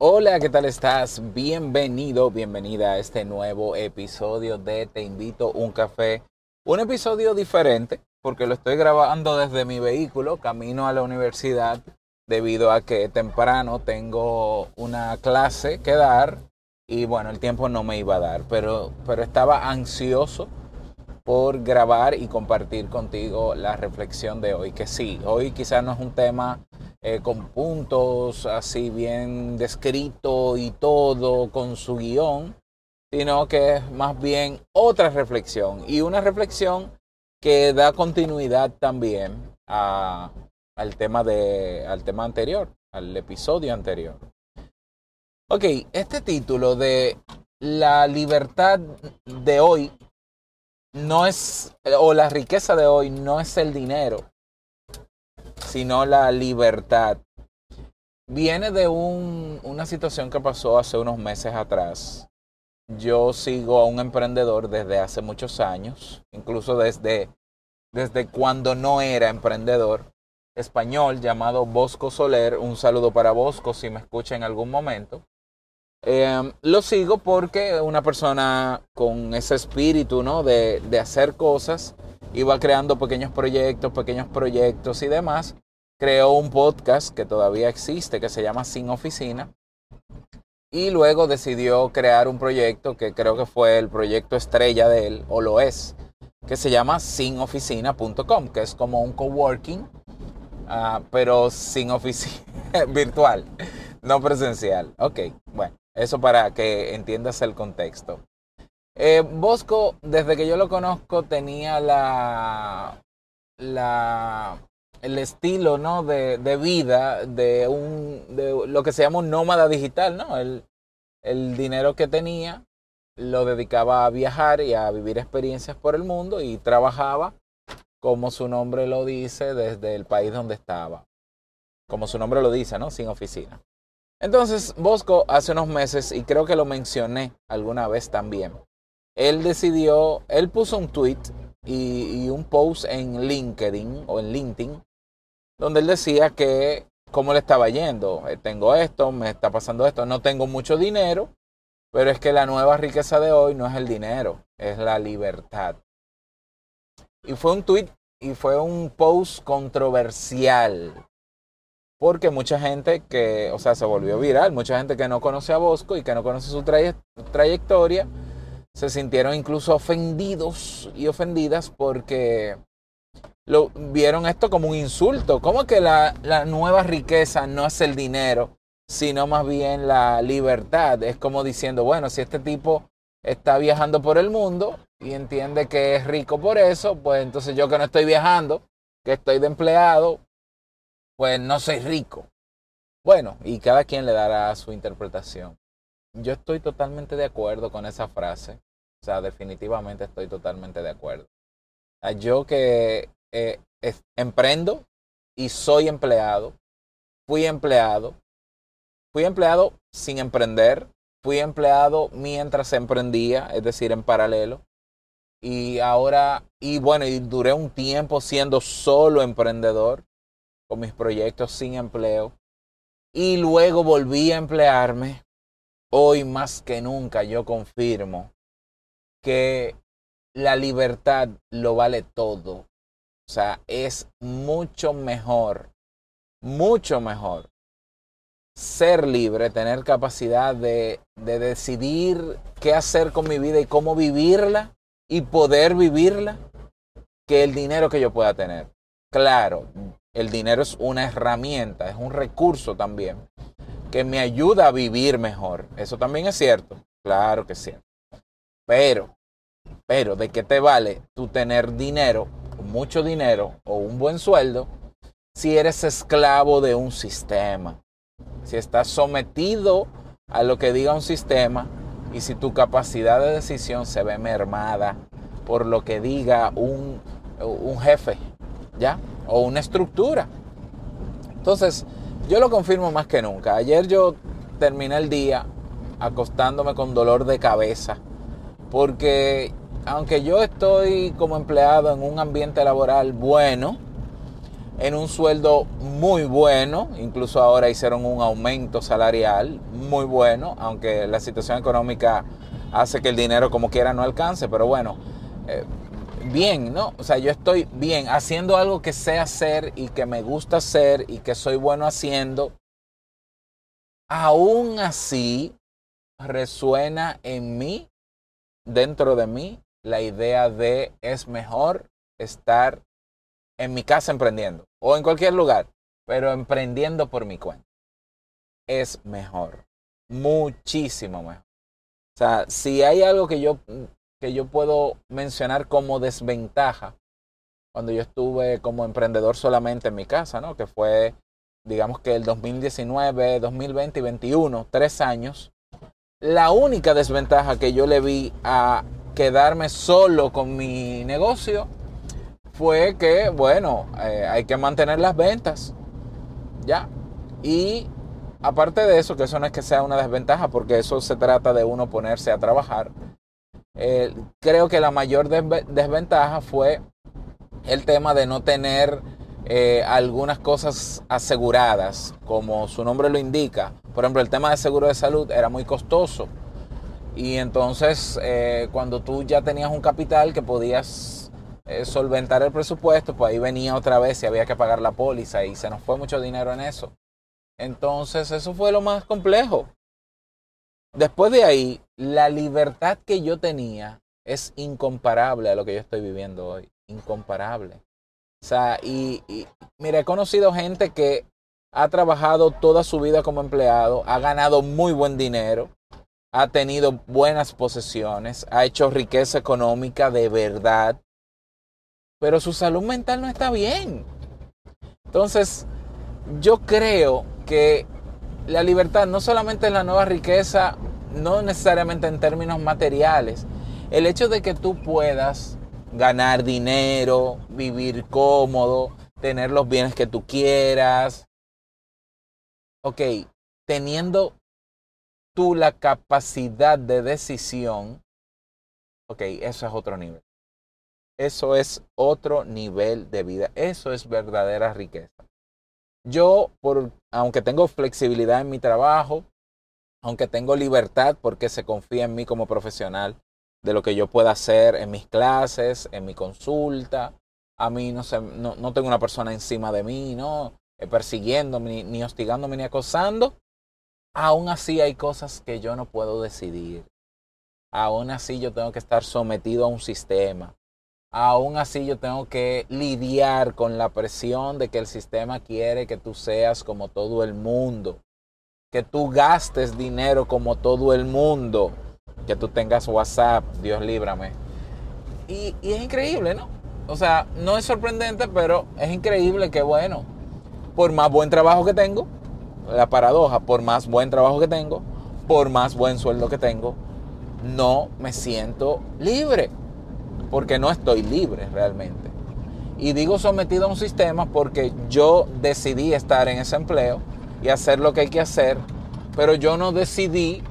Hola, ¿qué tal estás? Bienvenido, bienvenida a este nuevo episodio de Te invito un café. Un episodio diferente porque lo estoy grabando desde mi vehículo, camino a la universidad, debido a que temprano tengo una clase que dar y bueno, el tiempo no me iba a dar, pero, pero estaba ansioso por grabar y compartir contigo la reflexión de hoy, que sí, hoy quizás no es un tema eh, con puntos así bien descrito y todo con su guion, sino que es más bien otra reflexión y una reflexión que da continuidad también al, tema de, al tema anterior, al episodio anterior. Ok, este título de la libertad de hoy no es, o la riqueza de hoy no es el dinero, sino la libertad. Viene de un, una situación que pasó hace unos meses atrás. Yo sigo a un emprendedor desde hace muchos años, incluso desde, desde cuando no era emprendedor, español llamado Bosco Soler. Un saludo para Bosco si me escucha en algún momento. Eh, lo sigo porque una persona con ese espíritu ¿no? de, de hacer cosas iba creando pequeños proyectos, pequeños proyectos y demás. Creó un podcast que todavía existe que se llama Sin Oficina. Y luego decidió crear un proyecto que creo que fue el proyecto estrella de él, o lo es, que se llama sinoficina.com, que es como un coworking, uh, pero sin oficina, virtual, no presencial. Ok, bueno. Eso para que entiendas el contexto. Eh, Bosco, desde que yo lo conozco, tenía la, la el estilo ¿no? de, de, vida de, un, de lo que se llama un nómada digital. ¿no? El, el dinero que tenía lo dedicaba a viajar y a vivir experiencias por el mundo y trabajaba, como su nombre lo dice, desde el país donde estaba. Como su nombre lo dice, ¿no? Sin oficina. Entonces, Bosco hace unos meses, y creo que lo mencioné alguna vez también, él decidió, él puso un tweet y, y, un post en LinkedIn o en LinkedIn, donde él decía que cómo le estaba yendo, eh, tengo esto, me está pasando esto, no tengo mucho dinero, pero es que la nueva riqueza de hoy no es el dinero, es la libertad. Y fue un tweet y fue un post controversial, porque mucha gente que, o sea, se volvió viral, mucha gente que no conoce a Bosco y que no conoce su traye trayectoria, se sintieron incluso ofendidos y ofendidas porque lo, vieron esto como un insulto. ¿Cómo que la, la nueva riqueza no es el dinero, sino más bien la libertad? Es como diciendo, bueno, si este tipo está viajando por el mundo y entiende que es rico por eso, pues entonces yo que no estoy viajando, que estoy de empleado, pues no soy rico. Bueno, y cada quien le dará su interpretación. Yo estoy totalmente de acuerdo con esa frase. O sea, definitivamente estoy totalmente de acuerdo. Yo que eh, emprendo y soy empleado, fui empleado, fui empleado sin emprender, fui empleado mientras emprendía, es decir, en paralelo. Y ahora, y bueno, y duré un tiempo siendo solo emprendedor con mis proyectos sin empleo y luego volví a emplearme, hoy más que nunca yo confirmo que la libertad lo vale todo. O sea, es mucho mejor, mucho mejor ser libre, tener capacidad de, de decidir qué hacer con mi vida y cómo vivirla y poder vivirla que el dinero que yo pueda tener. Claro, el dinero es una herramienta, es un recurso también que me ayuda a vivir mejor. Eso también es cierto. Claro que es cierto. Pero, pero, ¿de qué te vale tú tener dinero, mucho dinero o un buen sueldo si eres esclavo de un sistema? Si estás sometido a lo que diga un sistema y si tu capacidad de decisión se ve mermada por lo que diga un, un jefe, ¿ya? o una estructura. Entonces, yo lo confirmo más que nunca. Ayer yo terminé el día acostándome con dolor de cabeza, porque aunque yo estoy como empleado en un ambiente laboral bueno, en un sueldo muy bueno, incluso ahora hicieron un aumento salarial muy bueno, aunque la situación económica hace que el dinero como quiera no alcance, pero bueno, eh, bien, ¿no? O sea, yo estoy bien haciendo algo que sé hacer y que me gusta hacer y que soy bueno haciendo. Aún así, resuena en mí, dentro de mí, la idea de es mejor estar en mi casa emprendiendo o en cualquier lugar, pero emprendiendo por mi cuenta. Es mejor, muchísimo mejor. O sea, si hay algo que yo que yo puedo mencionar como desventaja cuando yo estuve como emprendedor solamente en mi casa, ¿no? Que fue, digamos que el 2019, 2020 y 2021, tres años. La única desventaja que yo le vi a quedarme solo con mi negocio fue que, bueno, eh, hay que mantener las ventas, ¿ya? Y aparte de eso, que eso no es que sea una desventaja, porque eso se trata de uno ponerse a trabajar, eh, creo que la mayor desventaja fue el tema de no tener eh, algunas cosas aseguradas, como su nombre lo indica. Por ejemplo, el tema de seguro de salud era muy costoso. Y entonces, eh, cuando tú ya tenías un capital que podías solventar el presupuesto, pues ahí venía otra vez y había que pagar la póliza y se nos fue mucho dinero en eso. Entonces, eso fue lo más complejo. Después de ahí, la libertad que yo tenía es incomparable a lo que yo estoy viviendo hoy. Incomparable. O sea, y, y mira, he conocido gente que ha trabajado toda su vida como empleado, ha ganado muy buen dinero, ha tenido buenas posesiones, ha hecho riqueza económica de verdad, pero su salud mental no está bien. Entonces, yo creo que la libertad no solamente es la nueva riqueza, no necesariamente en términos materiales. El hecho de que tú puedas ganar dinero, vivir cómodo, tener los bienes que tú quieras. Ok, teniendo tú la capacidad de decisión, ok, eso es otro nivel. Eso es otro nivel de vida. Eso es verdadera riqueza. Yo, por, aunque tengo flexibilidad en mi trabajo, aunque tengo libertad porque se confía en mí como profesional, de lo que yo pueda hacer en mis clases, en mi consulta, a mí no, sé, no, no tengo una persona encima de mí, ¿no? Eh, persiguiéndome, ni hostigándome, ni acosando, aún así hay cosas que yo no puedo decidir. Aún así yo tengo que estar sometido a un sistema aún así yo tengo que lidiar con la presión de que el sistema quiere que tú seas como todo el mundo, que tú gastes dinero como todo el mundo, que tú tengas WhatsApp, Dios líbrame. Y, es increíble, ¿no? O sea, no es sorprendente, pero es increíble que, bueno, por más buen trabajo que tengo, la paradoja, por más buen trabajo que tengo, por más buen sueldo que tengo, no me siento libre porque no estoy libre realmente. Y digo sometido a un sistema porque yo decidí estar en ese empleo y hacer lo que hay que hacer, pero yo no decidí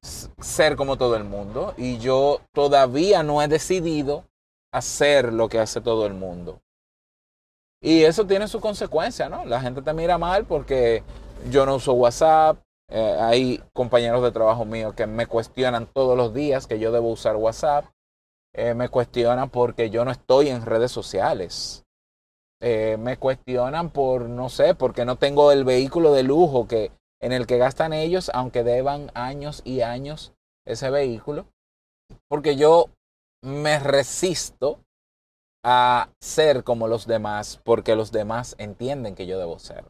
ser como todo el mundo y yo todavía no he decidido hacer lo que hace todo el mundo. Y eso tiene su consecuencia, ¿no? La gente te mira mal porque yo no uso WhatsApp. Eh, hay compañeros de trabajo míos que me cuestionan todos los días que yo debo usar WhatsApp. Eh, me cuestionan porque yo no estoy en redes sociales. Eh, me cuestionan por, no sé, porque no tengo el vehículo de lujo que, en el que gastan ellos, aunque deban años y años ese vehículo. Porque yo me resisto a ser como los demás, porque los demás entienden que yo debo ser.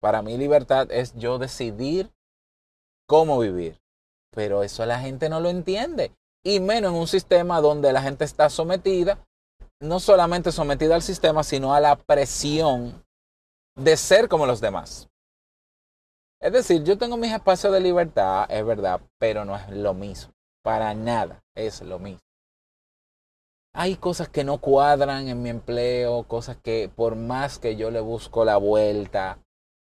Para mí libertad es yo decidir cómo vivir. Pero eso la gente no lo entiende y menos en un sistema donde la gente está sometida, no solamente sometida al sistema, sino a la presión de ser como los demás. Es decir, yo tengo mis espacios de libertad, es verdad, pero no es lo mismo. Para nada es lo mismo. Hay cosas que no cuadran en mi empleo, cosas que por más que yo le busco la vuelta,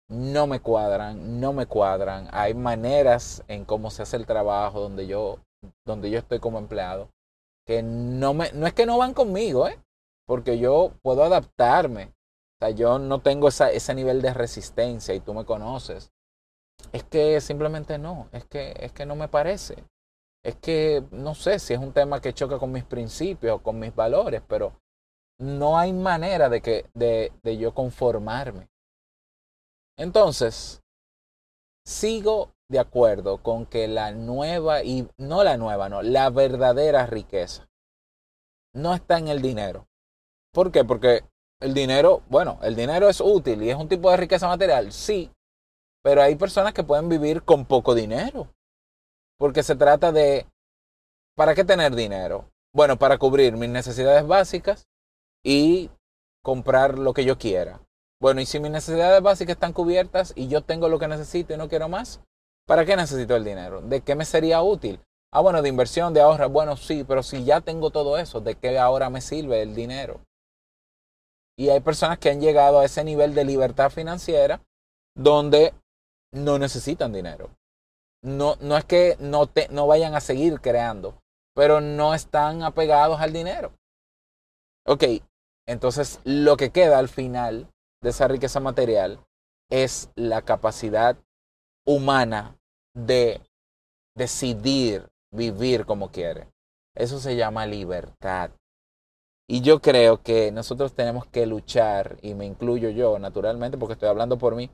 no me cuadran, no me cuadran. Hay maneras en cómo se hace el trabajo donde yo donde yo estoy como empleado, que no, me, no es que no van conmigo, ¿eh? porque yo puedo adaptarme sea, yo no tengo esa, ese nivel de resistencia y tú me conoces. Es que simplemente no, es que, es que no me parece. Es que no sé si es un tema que choca con mis principios, con mis valores, pero no hay manera de, que, de, de yo conformarme. Entonces, sigo de acuerdo con que la nueva, y no la nueva, no, la verdadera riqueza no está en el dinero. ¿Por qué? Porque el dinero, bueno, el dinero es útil y es un tipo de riqueza material, sí, pero hay personas que pueden vivir con poco dinero. Porque se trata de, ¿para qué tener dinero? Bueno, para cubrir mis necesidades básicas y comprar lo que yo quiera. Bueno, y si mis necesidades básicas están cubiertas y yo tengo lo que necesito y no quiero más, ¿para qué necesito el dinero? ¿De qué me sería útil? Ah, bueno, de inversión, de ahorro. Bueno, sí, pero si ya tengo todo eso, ¿de qué ahora me sirve el dinero? Y hay personas que han llegado a ese nivel de libertad financiera donde no necesitan dinero. No, no es que no, te, no vayan a seguir creando, pero no están apegados al dinero. Ok, entonces lo que queda al final de esa riqueza material es la capacidad humana de decidir vivir como quiere. Eso se llama libertad. Y yo creo que nosotros tenemos que luchar, y me incluyo yo naturalmente porque estoy hablando por mí,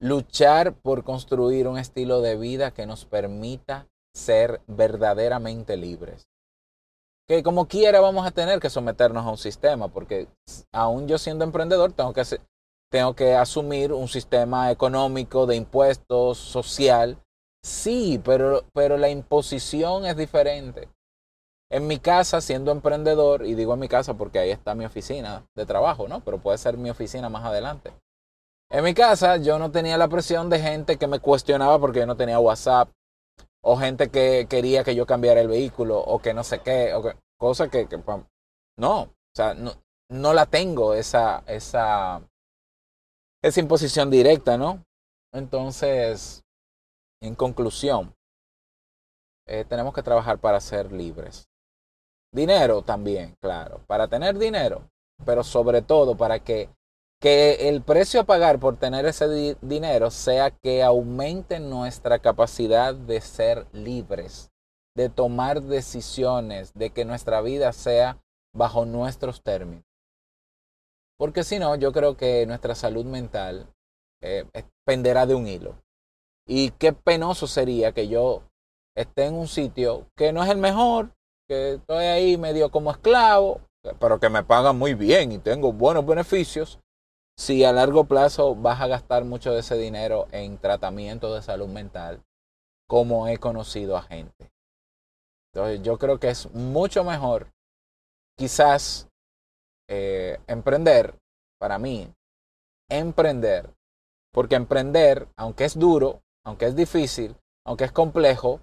luchar por construir un estilo de vida que nos permita ser verdaderamente libres. Que como quiera vamos a tener que someternos a un sistema, porque aún yo siendo emprendedor tengo que, tengo que asumir un sistema económico de impuestos, social. Sí, pero, pero la imposición es diferente. En mi casa, siendo emprendedor, y digo en mi casa porque ahí está mi oficina de trabajo, ¿no? Pero puede ser mi oficina más adelante. En mi casa yo no tenía la presión de gente que me cuestionaba porque yo no tenía WhatsApp, o gente que quería que yo cambiara el vehículo, o que no sé qué, o que, cosa que, no, o sea, no, no la tengo esa, esa, esa imposición directa, ¿no? Entonces, en conclusión, eh, tenemos que trabajar para ser libres. Dinero también, claro, para tener dinero, pero sobre todo para que, que el precio a pagar por tener ese dinero sea que aumente nuestra capacidad de ser libres, de tomar decisiones, de que nuestra vida sea bajo nuestros términos. Porque si no, yo creo que nuestra salud mental eh, penderá de un hilo. Y qué penoso sería que yo esté en un sitio que no es el mejor, que estoy ahí medio como esclavo, pero que me pagan muy bien y tengo buenos beneficios, si a largo plazo vas a gastar mucho de ese dinero en tratamiento de salud mental, como he conocido a gente. Entonces yo creo que es mucho mejor quizás eh, emprender, para mí, emprender, porque emprender, aunque es duro, aunque es difícil, aunque es complejo,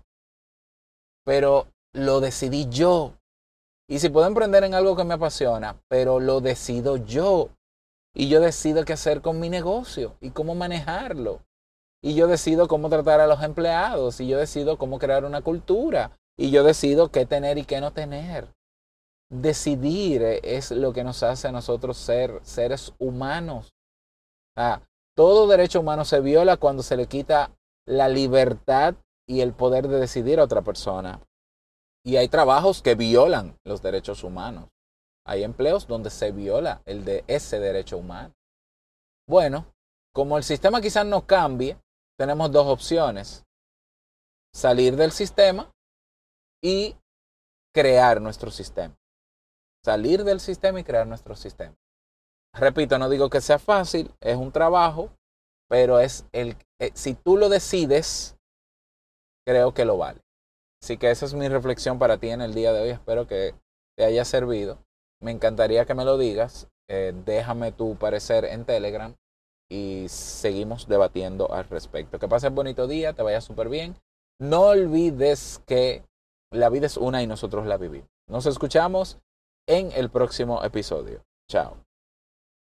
pero lo decidí yo. Y si puedo emprender en algo que me apasiona, pero lo decido yo. Y yo decido qué hacer con mi negocio y cómo manejarlo. Y yo decido cómo tratar a los empleados. Y yo decido cómo crear una cultura. Y yo decido qué tener y qué no tener. Decidir es lo que nos hace a nosotros ser seres humanos. Ah, todo derecho humano se viola cuando se le quita la libertad y el poder de decidir a otra persona. Y hay trabajos que violan los derechos humanos. Hay empleos donde se viola el de ese derecho humano. Bueno, como el sistema quizás no cambie, tenemos dos opciones. Salir del sistema y crear nuestro sistema. Salir del sistema y crear nuestro sistema. Repito, no digo que sea fácil, es un trabajo, pero es el eh, si tú lo decides, creo que lo vale. Así que esa es mi reflexión para ti en el día de hoy. Espero que te haya servido. Me encantaría que me lo digas. Eh, déjame tu parecer en Telegram y seguimos debatiendo al respecto. Que pases bonito día, te vaya súper bien. No olvides que la vida es una y nosotros la vivimos. Nos escuchamos en el próximo episodio. Chao.